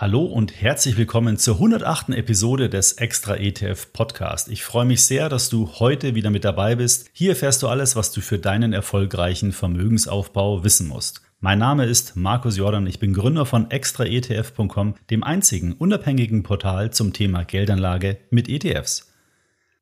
Hallo und herzlich willkommen zur 108. Episode des Extra ETF Podcast. Ich freue mich sehr, dass du heute wieder mit dabei bist. Hier erfährst du alles, was du für deinen erfolgreichen Vermögensaufbau wissen musst. Mein Name ist Markus Jordan, ich bin Gründer von extraetf.com, dem einzigen unabhängigen Portal zum Thema Geldanlage mit ETFs.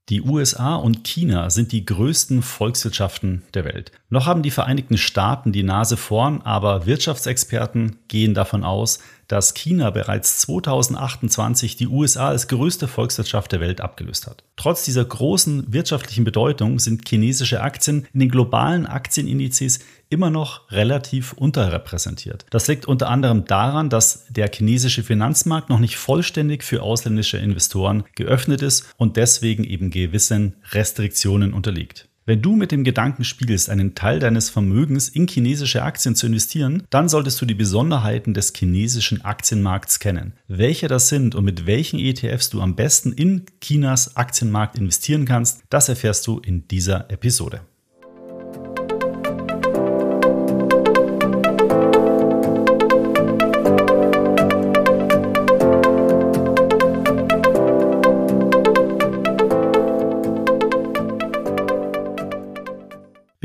Die USA und China sind die größten Volkswirtschaften der Welt. Noch haben die Vereinigten Staaten die Nase vorn, aber Wirtschaftsexperten gehen davon aus, dass China bereits 2028 die USA als größte Volkswirtschaft der Welt abgelöst hat. Trotz dieser großen wirtschaftlichen Bedeutung sind chinesische Aktien in den globalen Aktienindizes immer noch relativ unterrepräsentiert. Das liegt unter anderem daran, dass der chinesische Finanzmarkt noch nicht vollständig für ausländische Investoren geöffnet ist und deswegen eben gewissen Restriktionen unterliegt. Wenn du mit dem Gedanken spielst, einen Teil deines Vermögens in chinesische Aktien zu investieren, dann solltest du die Besonderheiten des chinesischen Aktienmarkts kennen. Welche das sind und mit welchen ETFs du am besten in Chinas Aktienmarkt investieren kannst, das erfährst du in dieser Episode.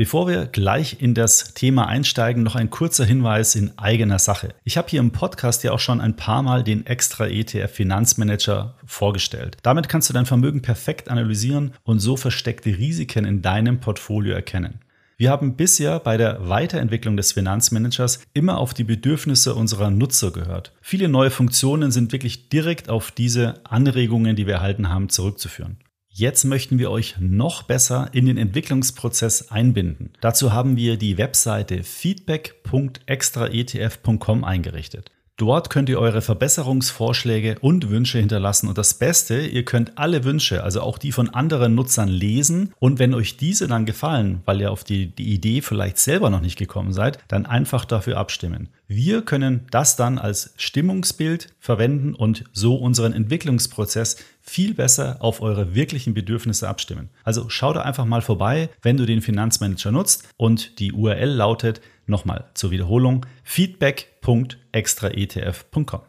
Bevor wir gleich in das Thema einsteigen, noch ein kurzer Hinweis in eigener Sache. Ich habe hier im Podcast ja auch schon ein paar Mal den extra ETF Finanzmanager vorgestellt. Damit kannst du dein Vermögen perfekt analysieren und so versteckte Risiken in deinem Portfolio erkennen. Wir haben bisher bei der Weiterentwicklung des Finanzmanagers immer auf die Bedürfnisse unserer Nutzer gehört. Viele neue Funktionen sind wirklich direkt auf diese Anregungen, die wir erhalten haben, zurückzuführen. Jetzt möchten wir euch noch besser in den Entwicklungsprozess einbinden. Dazu haben wir die Webseite feedback.extraetf.com eingerichtet. Dort könnt ihr eure Verbesserungsvorschläge und Wünsche hinterlassen. Und das Beste, ihr könnt alle Wünsche, also auch die von anderen Nutzern, lesen. Und wenn euch diese dann gefallen, weil ihr auf die, die Idee vielleicht selber noch nicht gekommen seid, dann einfach dafür abstimmen. Wir können das dann als Stimmungsbild verwenden und so unseren Entwicklungsprozess viel besser auf eure wirklichen Bedürfnisse abstimmen. Also schau da einfach mal vorbei, wenn du den Finanzmanager nutzt und die URL lautet Nochmal zur Wiederholung feedback.extraetf.com.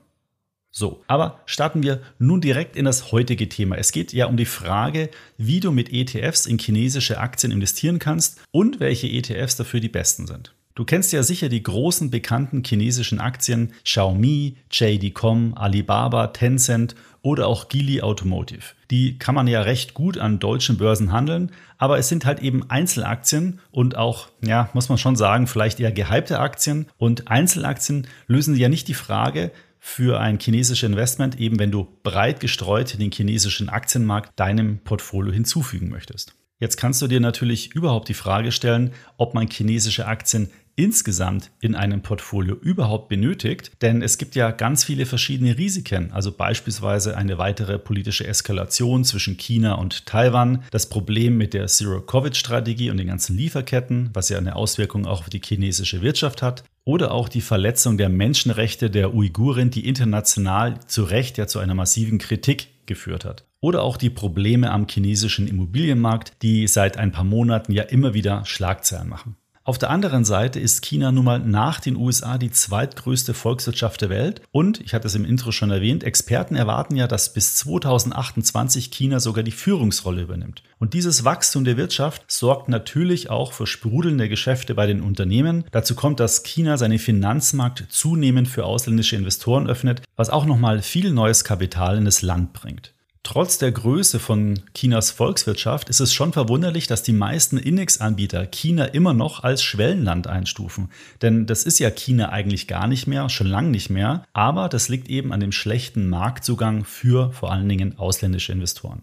So, aber starten wir nun direkt in das heutige Thema. Es geht ja um die Frage, wie du mit ETFs in chinesische Aktien investieren kannst und welche ETFs dafür die besten sind. Du kennst ja sicher die großen bekannten chinesischen Aktien Xiaomi, JD.com, Alibaba, Tencent oder auch Geely Automotive. Die kann man ja recht gut an deutschen Börsen handeln, aber es sind halt eben Einzelaktien und auch, ja, muss man schon sagen, vielleicht eher gehypte Aktien. Und Einzelaktien lösen ja nicht die Frage, für ein chinesisches Investment, eben wenn du breit gestreut den chinesischen Aktienmarkt deinem Portfolio hinzufügen möchtest. Jetzt kannst du dir natürlich überhaupt die Frage stellen, ob man chinesische Aktien insgesamt in einem Portfolio überhaupt benötigt, denn es gibt ja ganz viele verschiedene Risiken, also beispielsweise eine weitere politische Eskalation zwischen China und Taiwan, das Problem mit der Zero-Covid-Strategie und den ganzen Lieferketten, was ja eine Auswirkung auch auf die chinesische Wirtschaft hat, oder auch die Verletzung der Menschenrechte der Uiguren, die international zu Recht ja zu einer massiven Kritik geführt hat. Oder auch die Probleme am chinesischen Immobilienmarkt, die seit ein paar Monaten ja immer wieder Schlagzeilen machen. Auf der anderen Seite ist China nun mal nach den USA die zweitgrößte Volkswirtschaft der Welt und, ich hatte es im Intro schon erwähnt, Experten erwarten ja, dass bis 2028 China sogar die Führungsrolle übernimmt. Und dieses Wachstum der Wirtschaft sorgt natürlich auch für sprudelnde Geschäfte bei den Unternehmen. Dazu kommt, dass China seinen Finanzmarkt zunehmend für ausländische Investoren öffnet, was auch nochmal viel neues Kapital in das Land bringt. Trotz der Größe von Chinas Volkswirtschaft ist es schon verwunderlich, dass die meisten Index-Anbieter China immer noch als Schwellenland einstufen. Denn das ist ja China eigentlich gar nicht mehr, schon lange nicht mehr. Aber das liegt eben an dem schlechten Marktzugang für vor allen Dingen ausländische Investoren.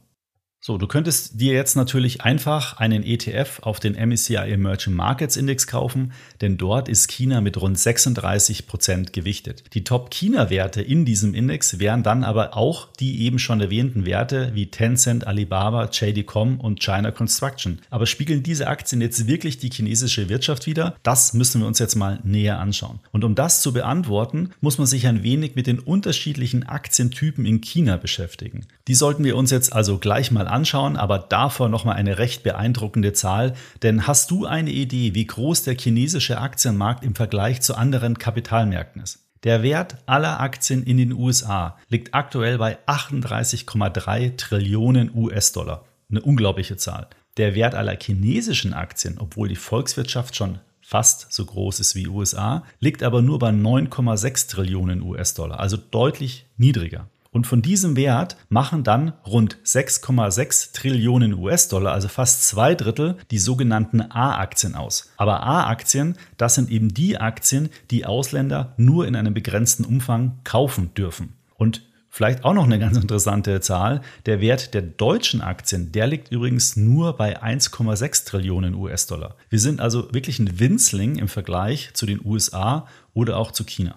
So, du könntest dir jetzt natürlich einfach einen ETF auf den MSCI Emerging Markets Index kaufen, denn dort ist China mit rund 36 Prozent gewichtet. Die Top-China-Werte in diesem Index wären dann aber auch die eben schon erwähnten Werte wie Tencent, Alibaba, JD.com und China Construction. Aber spiegeln diese Aktien jetzt wirklich die chinesische Wirtschaft wider? Das müssen wir uns jetzt mal näher anschauen. Und um das zu beantworten, muss man sich ein wenig mit den unterschiedlichen Aktientypen in China beschäftigen. Die sollten wir uns jetzt also gleich mal anschauen, aber davor nochmal eine recht beeindruckende Zahl. Denn hast du eine Idee, wie groß der chinesische Aktienmarkt im Vergleich zu anderen Kapitalmärkten ist? Der Wert aller Aktien in den USA liegt aktuell bei 38,3 Trillionen US-Dollar. Eine unglaubliche Zahl. Der Wert aller chinesischen Aktien, obwohl die Volkswirtschaft schon fast so groß ist wie USA, liegt aber nur bei 9,6 Trillionen US-Dollar, also deutlich niedriger. Und von diesem Wert machen dann rund 6,6 Trillionen US-Dollar, also fast zwei Drittel, die sogenannten A-Aktien aus. Aber A-Aktien, das sind eben die Aktien, die Ausländer nur in einem begrenzten Umfang kaufen dürfen. Und Vielleicht auch noch eine ganz interessante Zahl. Der Wert der deutschen Aktien, der liegt übrigens nur bei 1,6 Trillionen US-Dollar. Wir sind also wirklich ein Winzling im Vergleich zu den USA oder auch zu China.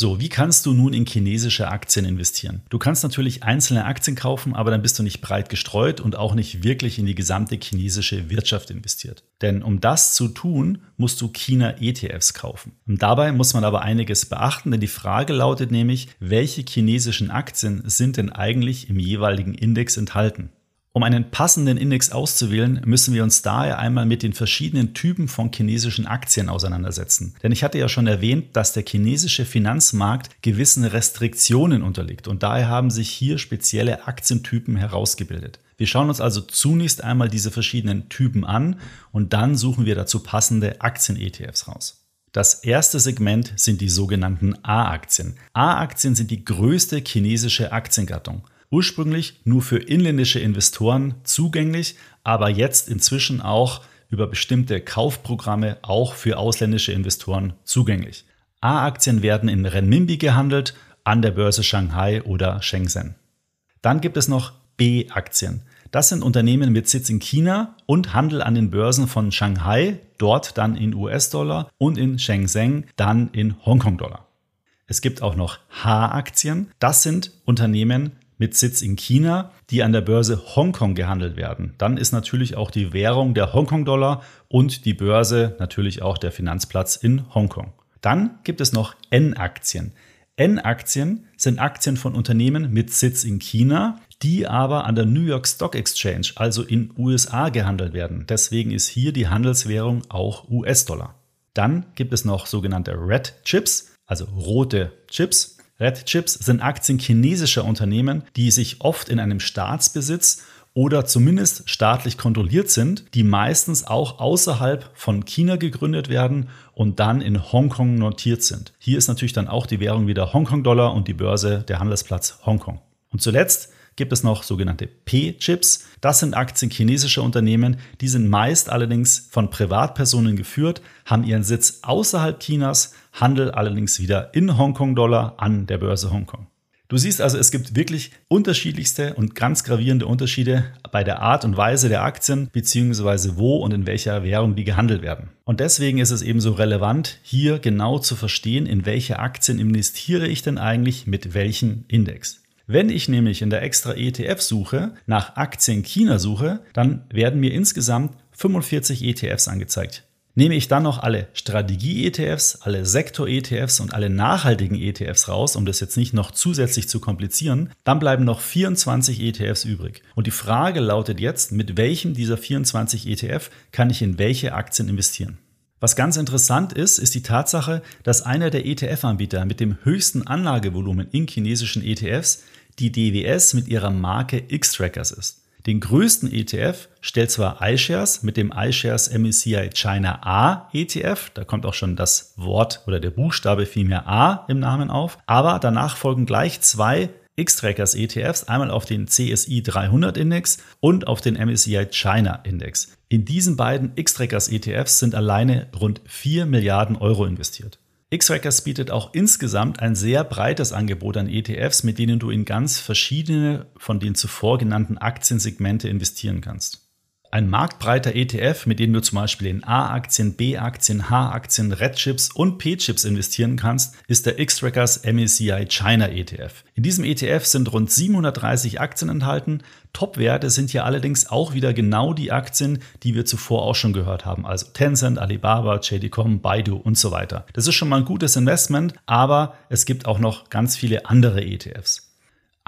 So, wie kannst du nun in chinesische Aktien investieren? Du kannst natürlich einzelne Aktien kaufen, aber dann bist du nicht breit gestreut und auch nicht wirklich in die gesamte chinesische Wirtschaft investiert. Denn um das zu tun, musst du China-ETFs kaufen. Und dabei muss man aber einiges beachten, denn die Frage lautet nämlich, welche chinesischen Aktien sind denn eigentlich im jeweiligen Index enthalten? Um einen passenden Index auszuwählen, müssen wir uns daher einmal mit den verschiedenen Typen von chinesischen Aktien auseinandersetzen. Denn ich hatte ja schon erwähnt, dass der chinesische Finanzmarkt gewissen Restriktionen unterliegt und daher haben sich hier spezielle Aktientypen herausgebildet. Wir schauen uns also zunächst einmal diese verschiedenen Typen an und dann suchen wir dazu passende Aktien-ETFs raus. Das erste Segment sind die sogenannten A-Aktien. A-Aktien sind die größte chinesische Aktiengattung ursprünglich nur für inländische Investoren zugänglich, aber jetzt inzwischen auch über bestimmte Kaufprogramme auch für ausländische Investoren zugänglich. A-Aktien werden in Renminbi gehandelt an der Börse Shanghai oder Shenzhen. Dann gibt es noch B-Aktien. Das sind Unternehmen mit Sitz in China und Handel an den Börsen von Shanghai, dort dann in US-Dollar und in Shenzhen dann in Hongkong-Dollar. Es gibt auch noch H-Aktien. Das sind Unternehmen mit Sitz in China, die an der Börse Hongkong gehandelt werden. Dann ist natürlich auch die Währung der Hongkong-Dollar und die Börse natürlich auch der Finanzplatz in Hongkong. Dann gibt es noch N-Aktien. N-Aktien sind Aktien von Unternehmen mit Sitz in China, die aber an der New York Stock Exchange, also in USA, gehandelt werden. Deswegen ist hier die Handelswährung auch US-Dollar. Dann gibt es noch sogenannte Red Chips, also rote Chips. Red Chips sind Aktien chinesischer Unternehmen, die sich oft in einem Staatsbesitz oder zumindest staatlich kontrolliert sind, die meistens auch außerhalb von China gegründet werden und dann in Hongkong notiert sind. Hier ist natürlich dann auch die Währung wieder Hongkong-Dollar und die Börse der Handelsplatz Hongkong. Und zuletzt gibt es noch sogenannte P-Chips. Das sind Aktien chinesischer Unternehmen, die sind meist allerdings von Privatpersonen geführt, haben ihren Sitz außerhalb Chinas, handeln allerdings wieder in Hongkong-Dollar an der Börse Hongkong. Du siehst also, es gibt wirklich unterschiedlichste und ganz gravierende Unterschiede bei der Art und Weise der Aktien, beziehungsweise wo und in welcher Währung die gehandelt werden. Und deswegen ist es eben so relevant, hier genau zu verstehen, in welche Aktien investiere ich denn eigentlich mit welchem Index. Wenn ich nämlich in der extra ETF-Suche nach Aktien China suche, dann werden mir insgesamt 45 ETFs angezeigt. Nehme ich dann noch alle Strategie-ETFs, alle Sektor-ETFs und alle nachhaltigen ETFs raus, um das jetzt nicht noch zusätzlich zu komplizieren, dann bleiben noch 24 ETFs übrig. Und die Frage lautet jetzt, mit welchem dieser 24 ETF kann ich in welche Aktien investieren? Was ganz interessant ist, ist die Tatsache, dass einer der ETF-Anbieter mit dem höchsten Anlagevolumen in chinesischen ETFs die DWS mit ihrer Marke X-Trackers ist. Den größten ETF stellt zwar iShares mit dem iShares MSCI China A ETF, da kommt auch schon das Wort oder der Buchstabe vielmehr A im Namen auf, aber danach folgen gleich zwei X-Trackers ETFs, einmal auf den CSI 300 Index und auf den MSCI China Index. In diesen beiden X-Trackers ETFs sind alleine rund 4 Milliarden Euro investiert. X-Trackers bietet auch insgesamt ein sehr breites Angebot an ETFs, mit denen du in ganz verschiedene von den zuvor genannten Aktiensegmente investieren kannst. Ein marktbreiter ETF, mit dem du zum Beispiel in A-Aktien, B-Aktien, H-Aktien, Red-Chips und P-Chips investieren kannst, ist der X-Trackers MSCI China ETF. In diesem ETF sind rund 730 Aktien enthalten. Top-Werte sind hier allerdings auch wieder genau die Aktien, die wir zuvor auch schon gehört haben. Also Tencent, Alibaba, JD.com, Baidu und so weiter. Das ist schon mal ein gutes Investment, aber es gibt auch noch ganz viele andere ETFs.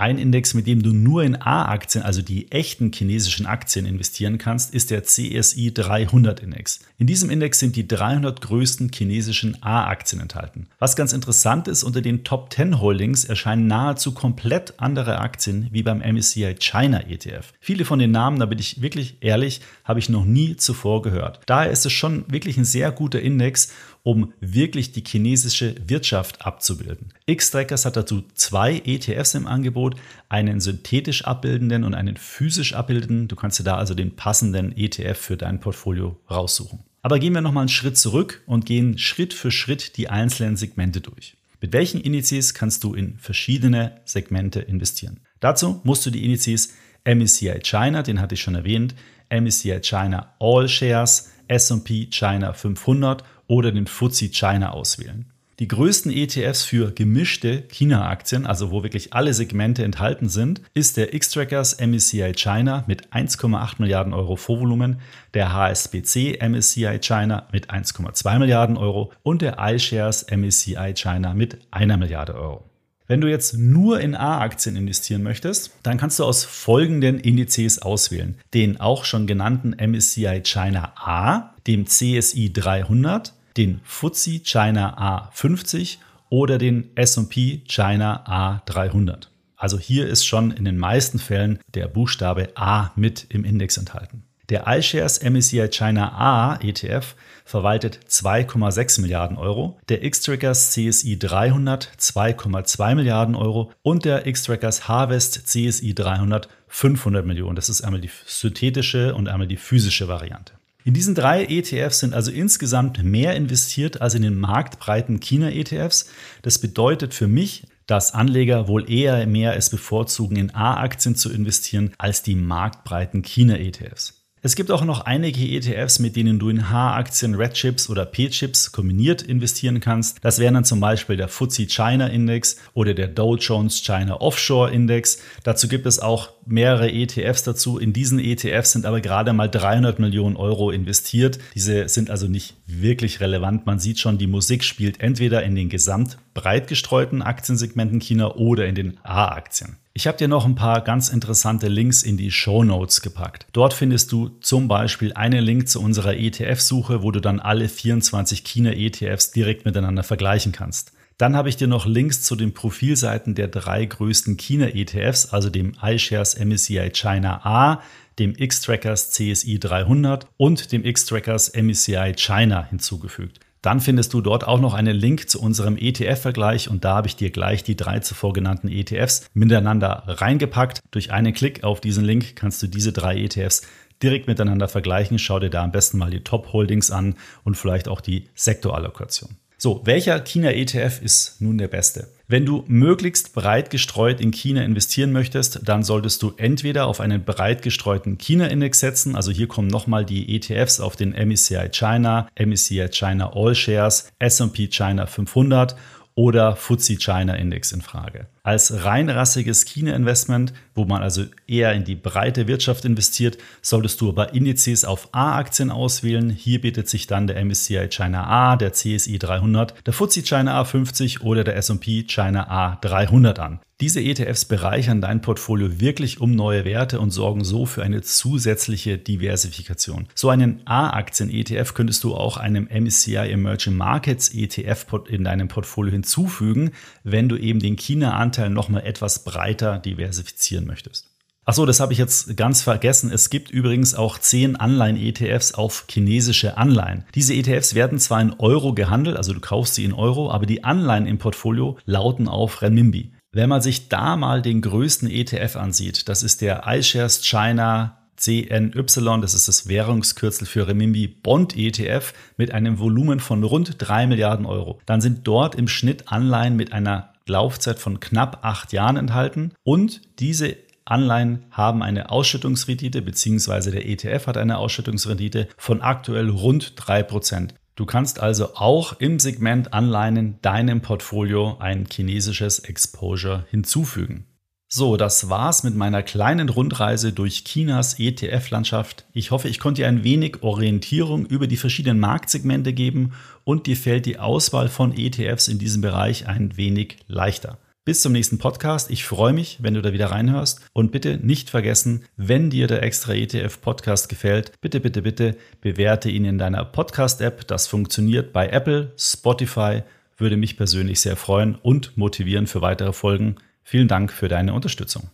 Ein Index, mit dem du nur in A-Aktien, also die echten chinesischen Aktien investieren kannst, ist der CSI 300 Index. In diesem Index sind die 300 größten chinesischen A-Aktien enthalten. Was ganz interessant ist, unter den Top 10 Holdings erscheinen nahezu komplett andere Aktien wie beim MSCI China ETF. Viele von den Namen, da bin ich wirklich ehrlich, habe ich noch nie zuvor gehört. Daher ist es schon wirklich ein sehr guter Index um wirklich die chinesische Wirtschaft abzubilden. X-Trackers hat dazu zwei ETFs im Angebot, einen synthetisch abbildenden und einen physisch abbildenden. Du kannst dir da also den passenden ETF für dein Portfolio raussuchen. Aber gehen wir nochmal einen Schritt zurück und gehen Schritt für Schritt die einzelnen Segmente durch. Mit welchen Indizes kannst du in verschiedene Segmente investieren? Dazu musst du die Indizes MSCI China, den hatte ich schon erwähnt, MSCI China All Shares, S&P China 500 oder den FTSE China auswählen. Die größten ETFs für gemischte China-Aktien, also wo wirklich alle Segmente enthalten sind, ist der X-Trackers MSCI China mit 1,8 Milliarden Euro Vorvolumen, der HSBC MSCI China mit 1,2 Milliarden Euro und der iShares MSCI China mit einer Milliarde Euro. Wenn du jetzt nur in A-Aktien investieren möchtest, dann kannst du aus folgenden Indizes auswählen. Den auch schon genannten MSCI China A, dem CSI 300, den FTSE China A50 oder den S&P China A300. Also hier ist schon in den meisten Fällen der Buchstabe A mit im Index enthalten. Der iShares MSCI China A ETF verwaltet 2,6 Milliarden Euro, der X-Trackers CSI 300 2,2 Milliarden Euro und der X-Trackers Harvest CSI 300 500 Millionen. Das ist einmal die synthetische und einmal die physische Variante. In diesen drei ETFs sind also insgesamt mehr investiert als in den marktbreiten China-ETFs. Das bedeutet für mich, dass Anleger wohl eher mehr es bevorzugen, in A-Aktien zu investieren als die marktbreiten China-ETFs. Es gibt auch noch einige ETFs, mit denen du in H-Aktien, Red Chips oder P-Chips kombiniert investieren kannst. Das wären dann zum Beispiel der FTSE China Index oder der Dow Jones China Offshore Index. Dazu gibt es auch mehrere ETFs dazu. In diesen ETFs sind aber gerade mal 300 Millionen Euro investiert. Diese sind also nicht wirklich relevant. Man sieht schon, die Musik spielt entweder in den gesamt breit gestreuten Aktiensegmenten China oder in den A-Aktien. Ich habe dir noch ein paar ganz interessante Links in die Show Notes gepackt. Dort findest du zum Beispiel einen Link zu unserer ETF-Suche, wo du dann alle 24 China-ETFs direkt miteinander vergleichen kannst. Dann habe ich dir noch Links zu den Profilseiten der drei größten China-ETFs, also dem iShares MSCI China A, dem X-Trackers CSI 300 und dem X-Trackers MSCI China hinzugefügt. Dann findest du dort auch noch einen Link zu unserem ETF-Vergleich und da habe ich dir gleich die drei zuvor genannten ETFs miteinander reingepackt. Durch einen Klick auf diesen Link kannst du diese drei ETFs direkt miteinander vergleichen. Schau dir da am besten mal die Top-Holdings an und vielleicht auch die Sektorallokation. So, welcher China-ETF ist nun der beste? Wenn du möglichst breit gestreut in China investieren möchtest, dann solltest du entweder auf einen breit gestreuten China-Index setzen, also hier kommen nochmal die ETFs auf den MSCI China, MSCI China All Shares, S&P China 500 oder FTSE China Index in Frage. Als reinrassiges China-Investment, wo man also eher in die breite Wirtschaft investiert, solltest du aber Indizes auf A-Aktien auswählen. Hier bietet sich dann der MSCI China A, der CSI 300, der FTSE China A50 oder der S&P China A300 an. Diese ETFs bereichern dein Portfolio wirklich um neue Werte und sorgen so für eine zusätzliche Diversifikation. So einen A-Aktien-ETF könntest du auch einem MSCI Emerging Markets ETF in deinem Portfolio hinzufügen, wenn du eben den China-Anteil nochmal etwas breiter diversifizieren möchtest. Achso, das habe ich jetzt ganz vergessen. Es gibt übrigens auch 10 Anleihen-ETFs auf chinesische Anleihen. Diese ETFs werden zwar in Euro gehandelt, also du kaufst sie in Euro, aber die Anleihen im Portfolio lauten auf Renminbi. Wenn man sich da mal den größten ETF ansieht, das ist der iShares China CNY, das ist das Währungskürzel für Remimbi Bond ETF mit einem Volumen von rund 3 Milliarden Euro. Dann sind dort im Schnitt Anleihen mit einer Laufzeit von knapp acht Jahren enthalten und diese Anleihen haben eine Ausschüttungsrendite, beziehungsweise der ETF hat eine Ausschüttungsrendite von aktuell rund 3%. Du kannst also auch im Segment Anleihen deinem Portfolio ein chinesisches Exposure hinzufügen. So, das war's mit meiner kleinen Rundreise durch Chinas ETF-Landschaft. Ich hoffe, ich konnte dir ein wenig Orientierung über die verschiedenen Marktsegmente geben und dir fällt die Auswahl von ETFs in diesem Bereich ein wenig leichter. Bis zum nächsten Podcast. Ich freue mich, wenn du da wieder reinhörst. Und bitte nicht vergessen, wenn dir der extra ETF Podcast gefällt, bitte, bitte, bitte bewerte ihn in deiner Podcast-App. Das funktioniert bei Apple, Spotify, würde mich persönlich sehr freuen und motivieren für weitere Folgen. Vielen Dank für deine Unterstützung.